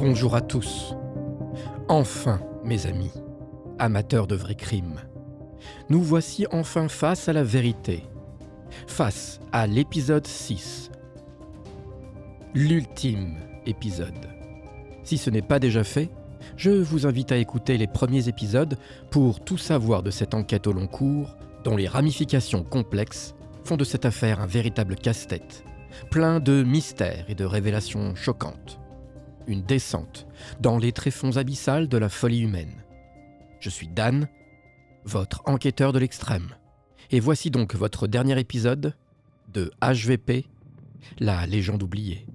Bonjour à tous. Enfin, mes amis, amateurs de vrais crimes, nous voici enfin face à la vérité, face à l'épisode 6. L'ultime épisode. Si ce n'est pas déjà fait, je vous invite à écouter les premiers épisodes pour tout savoir de cette enquête au long cours, dont les ramifications complexes font de cette affaire un véritable casse-tête, plein de mystères et de révélations choquantes une descente dans les tréfonds abyssales de la folie humaine. Je suis Dan, votre enquêteur de l'extrême, et voici donc votre dernier épisode de HVP, la légende oubliée.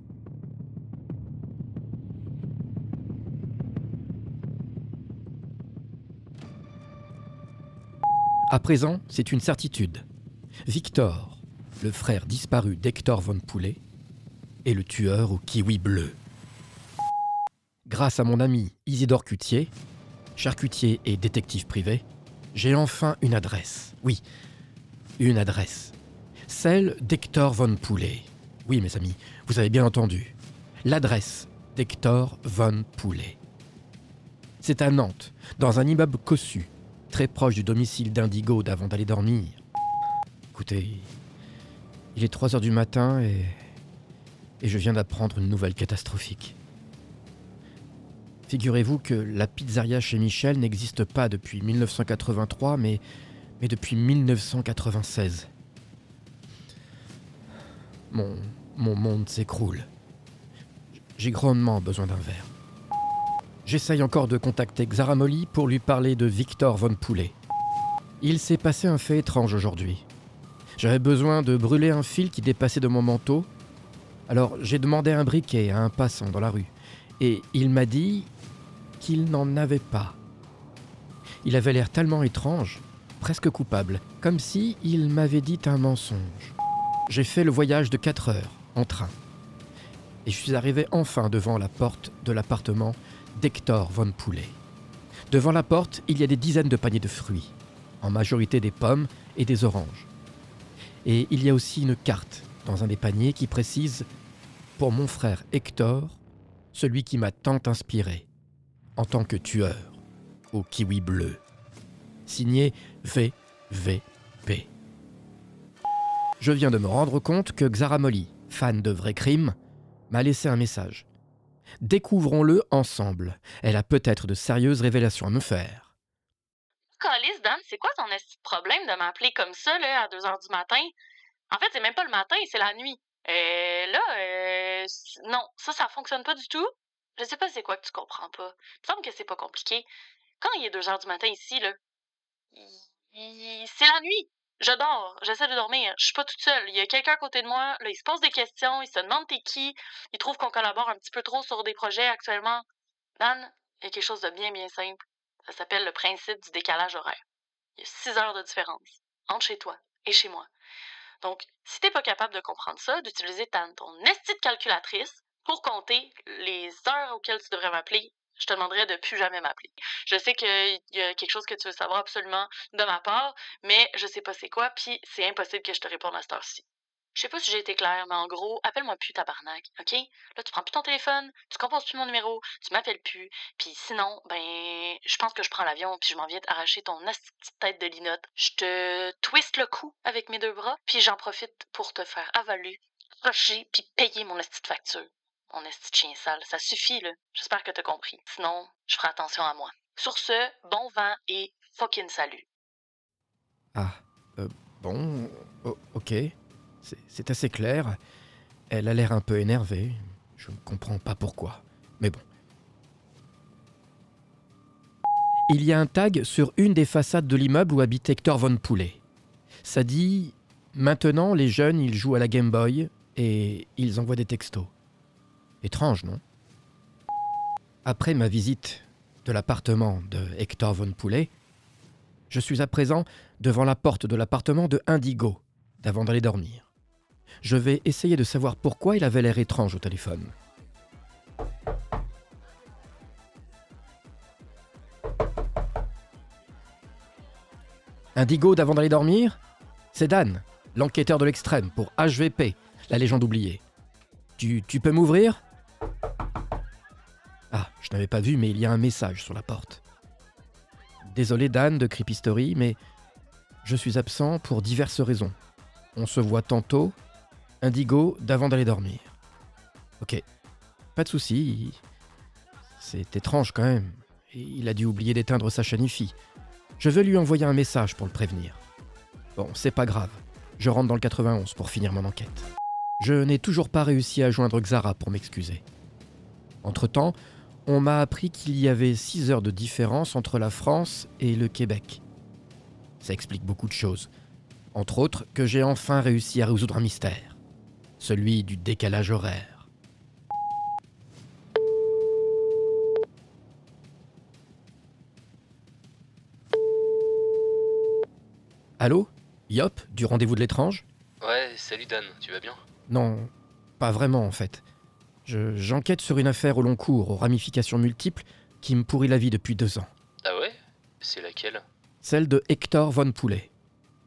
À présent, c'est une certitude. Victor, le frère disparu d'Hector von Poulet, est le tueur au kiwi bleu. Grâce à mon ami Isidore Cutier, charcutier et détective privé, j'ai enfin une adresse. Oui, une adresse. Celle d'Hector von Poulet. Oui, mes amis, vous avez bien entendu. L'adresse d'Hector von Poulet. C'est à Nantes, dans un immeuble cossu, très proche du domicile d'Indigo d'avant d'aller dormir. Écoutez, il est 3 heures du matin et. et je viens d'apprendre une nouvelle catastrophique. Figurez-vous que la pizzeria chez Michel n'existe pas depuis 1983, mais, depuis 1996. Mon, mon monde s'écroule. J'ai grandement besoin d'un verre. J'essaye encore de contacter Xaramoli pour lui parler de Victor von Poulet. Il s'est passé un fait étrange aujourd'hui. J'avais besoin de brûler un fil qui dépassait de mon manteau. Alors j'ai demandé un briquet à un passant dans la rue. Et il m'a dit qu'il n'en avait pas. Il avait l'air tellement étrange, presque coupable, comme si il m'avait dit un mensonge. J'ai fait le voyage de 4 heures, en train. Et je suis arrivé enfin devant la porte de l'appartement d'Hector von Poulet. Devant la porte, il y a des dizaines de paniers de fruits, en majorité des pommes et des oranges. Et il y a aussi une carte dans un des paniers qui précise Pour mon frère Hector, celui qui m'a tant inspiré en tant que tueur au kiwi bleu. Signé VVP. Je viens de me rendre compte que Xaramoli, fan de vrais crimes, m'a laissé un message. Découvrons-le ensemble. Elle a peut-être de sérieuses révélations à me faire. Calice, Dan, c'est quoi ton problème de m'appeler comme ça, là, à 2 h du matin? En fait, c'est même pas le matin, c'est la nuit. Et là, euh, non, ça, ça fonctionne pas du tout. Je sais pas c'est quoi que tu comprends pas. Il me semble que c'est pas compliqué. Quand il est 2 heures du matin ici, là, c'est la nuit. Je dors, j'essaie de dormir. Je suis pas toute seule. Il y a quelqu'un à côté de moi. Là, il se pose des questions. Il se demande t'es qui. Il trouve qu'on collabore un petit peu trop sur des projets actuellement. Dan, il y a quelque chose de bien, bien simple. Ça s'appelle le principe du décalage horaire. Il y a 6 heures de différence entre chez toi et chez moi. Donc, si t'es pas capable de comprendre ça, d'utiliser ton esti de calculatrice, pour compter les heures auxquelles tu devrais m'appeler, je te demanderais de plus jamais m'appeler. Je sais qu'il y a quelque chose que tu veux savoir absolument de ma part, mais je sais pas c'est quoi, puis c'est impossible que je te réponde à cette heure-ci. Je sais pas si j'ai été claire, mais en gros, appelle-moi plus tabarnak, OK? Là, tu prends plus ton téléphone, tu composes plus mon numéro, tu m'appelles plus, puis sinon, ben, je pense que je prends l'avion, puis je m'en viens t'arracher ton petite tête de linotte. Je te twiste le cou avec mes deux bras, puis j'en profite pour te faire avaler, crocher, puis payer mon petite facture. On est de chien sale. Ça suffit, là. J'espère que t'as compris. Sinon, je ferai attention à moi. Sur ce, bon vent et fucking salut. Ah, euh, bon, ok. C'est assez clair. Elle a l'air un peu énervée. Je ne comprends pas pourquoi. Mais bon. Il y a un tag sur une des façades de l'immeuble où habite Hector Von Poulet. Ça dit Maintenant, les jeunes, ils jouent à la Game Boy et ils envoient des textos. Étrange, non? Après ma visite de l'appartement de Hector Von Poulet, je suis à présent devant la porte de l'appartement de Indigo, d'avant d'aller dormir. Je vais essayer de savoir pourquoi il avait l'air étrange au téléphone. Indigo d'avant d'aller dormir? C'est Dan, l'enquêteur de l'extrême pour HVP, la légende oubliée. Tu, tu peux m'ouvrir? Pas vu, mais il y a un message sur la porte. Désolé Dan de Creepy mais je suis absent pour diverses raisons. On se voit tantôt, indigo, d'avant d'aller dormir. Ok, pas de souci. C'est étrange quand même. Il a dû oublier d'éteindre sa chaîne IFI. Je vais lui envoyer un message pour le prévenir. Bon, c'est pas grave. Je rentre dans le 91 pour finir mon enquête. Je n'ai toujours pas réussi à joindre Xara pour m'excuser. Entre-temps, on m'a appris qu'il y avait 6 heures de différence entre la France et le Québec. Ça explique beaucoup de choses. Entre autres, que j'ai enfin réussi à résoudre un mystère. Celui du décalage horaire. Allô? Yop, du rendez-vous de l'étrange? Ouais, salut Dan, tu vas bien? Non, pas vraiment en fait. Je- J'enquête sur une affaire au long cours, aux ramifications multiples, qui me pourrit la vie depuis deux ans. Ah ouais? C'est laquelle? Celle de Hector Von Poulet.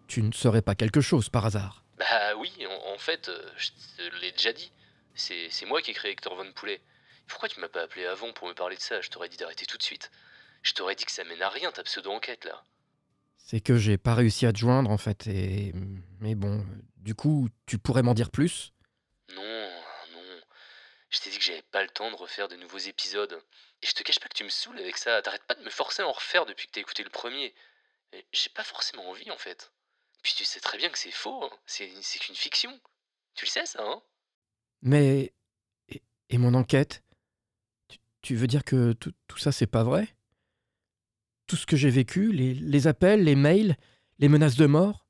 Tu ne saurais pas quelque chose par hasard Bah oui, en, en fait, euh, je te l'ai déjà dit. C'est moi qui ai créé Hector Von Poulet. Pourquoi tu m'as pas appelé avant pour me parler de ça? Je t'aurais dit d'arrêter tout de suite. Je t'aurais dit que ça mène à rien ta pseudo-enquête là. C'est que j'ai pas réussi à te joindre en fait, et. Mais bon, du coup, tu pourrais m'en dire plus? Je t'ai dit que j'avais pas le temps de refaire de nouveaux épisodes. Et je te cache pas que tu me saoules avec ça. T'arrêtes pas de me forcer à en refaire depuis que t'as écouté le premier. J'ai pas forcément envie en fait. Puis tu sais très bien que c'est faux. hein. C'est c'est qu'une fiction. Tu le sais ça, hein? Mais. Et, et mon enquête? Tu, tu veux dire que tout, tout ça, c'est pas vrai? Tout ce que j'ai vécu, les, les appels, les mails, les menaces de mort,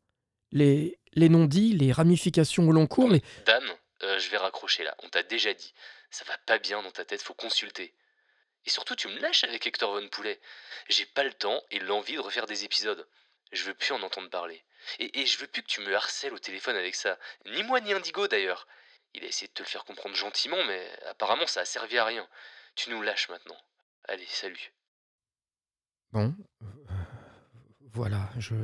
les, les non-dits, les ramifications au long cours, les. Dan, euh, je vais raccrocher là. On t'a déjà dit. Ça va pas bien dans ta tête, faut consulter. Et surtout, tu me lâches avec Hector Von Poulet. J'ai pas le temps et l'envie de refaire des épisodes. Je veux plus en entendre parler. Et, je veux plus que tu me harcèles au téléphone avec ça. Ni moi ni Indigo d'ailleurs. Il a essayé de te le faire comprendre gentiment, mais apparemment ça a servi à rien. Tu nous lâches maintenant. Allez, salut. Bon. voilà. Je,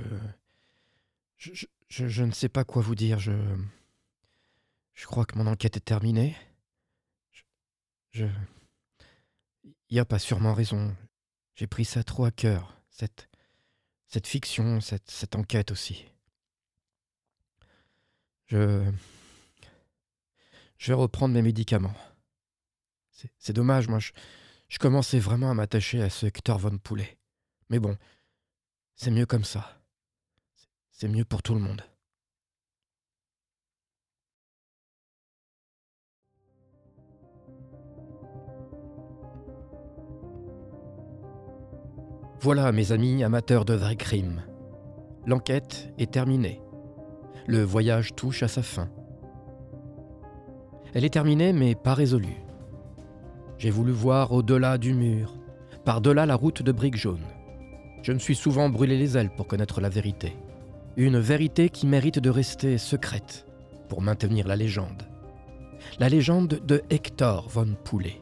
je- je- je ne sais pas quoi vous dire. Je. Je crois que mon enquête est terminée. Je. Yop a sûrement raison. J'ai pris ça trop à cœur. Cette. Cette fiction, cette, enquête aussi. Je. Je vais reprendre mes médicaments. C'est c'est dommage, moi, je, je commençais vraiment à m'attacher à ce Hector Von Poulet. Mais bon, c'est mieux comme ça. C'est mieux pour tout le monde. Voilà, mes amis amateurs de vrais crimes. L'enquête est terminée. Le voyage touche à sa fin. Elle est terminée, mais pas résolue. J'ai voulu voir au-delà du mur, par-delà la route de briques jaunes. Je me suis souvent brûlé les ailes pour connaître la vérité. Une vérité qui mérite de rester secrète pour maintenir la légende. La légende de Hector von Poulet.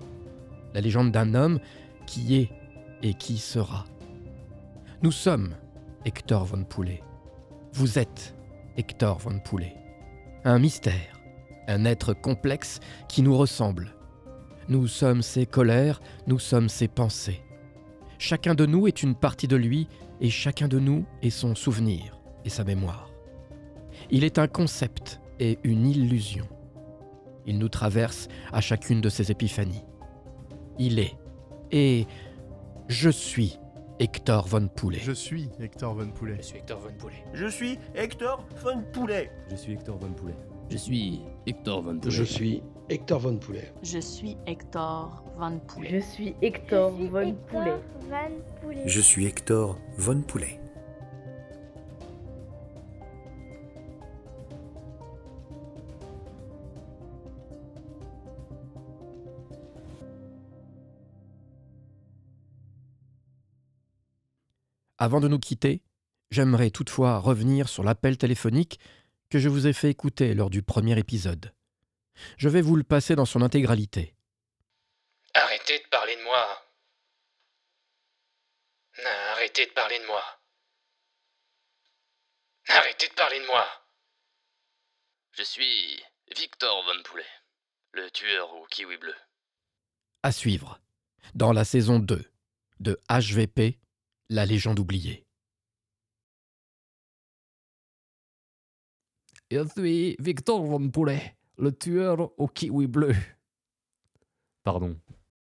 La légende d'un homme qui est et qui sera. Nous sommes Hector von Poulet. Vous êtes Hector von Poulet. Un mystère, un être complexe qui nous ressemble. Nous sommes ses colères, nous sommes ses pensées. Chacun de nous est une partie de lui et chacun de nous est son souvenir et sa mémoire. Il est un concept et une illusion. Il nous traverse à chacune de ses épiphanies. Il est et je suis Hector von Poulet. Je suis Hector Von Poulet. Je suis Hector Von Poulet. Je suis Hector Von Poulet. Je suis Hector Von Poulet. Je suis Hector Von Poulet. Je suis Hector Von Poulet. Je suis Hector Van Poulet. Je suis Hector Von Poulet. Je suis Hector Von Poulet. Avant de nous quitter, j'aimerais toutefois revenir sur l'appel téléphonique que je vous ai fait écouter lors du premier épisode. Je vais vous le passer dans son intégralité. Arrêtez de parler de moi. Arrêtez de parler de moi. Arrêtez de parler de moi. Je suis Victor Von Poulet, le tueur au kiwi bleu. À suivre. dans la saison 2 de HVP, la légende oubliée. Je suis Victor Von Poulet, le tueur au kiwi bleu. Pardon,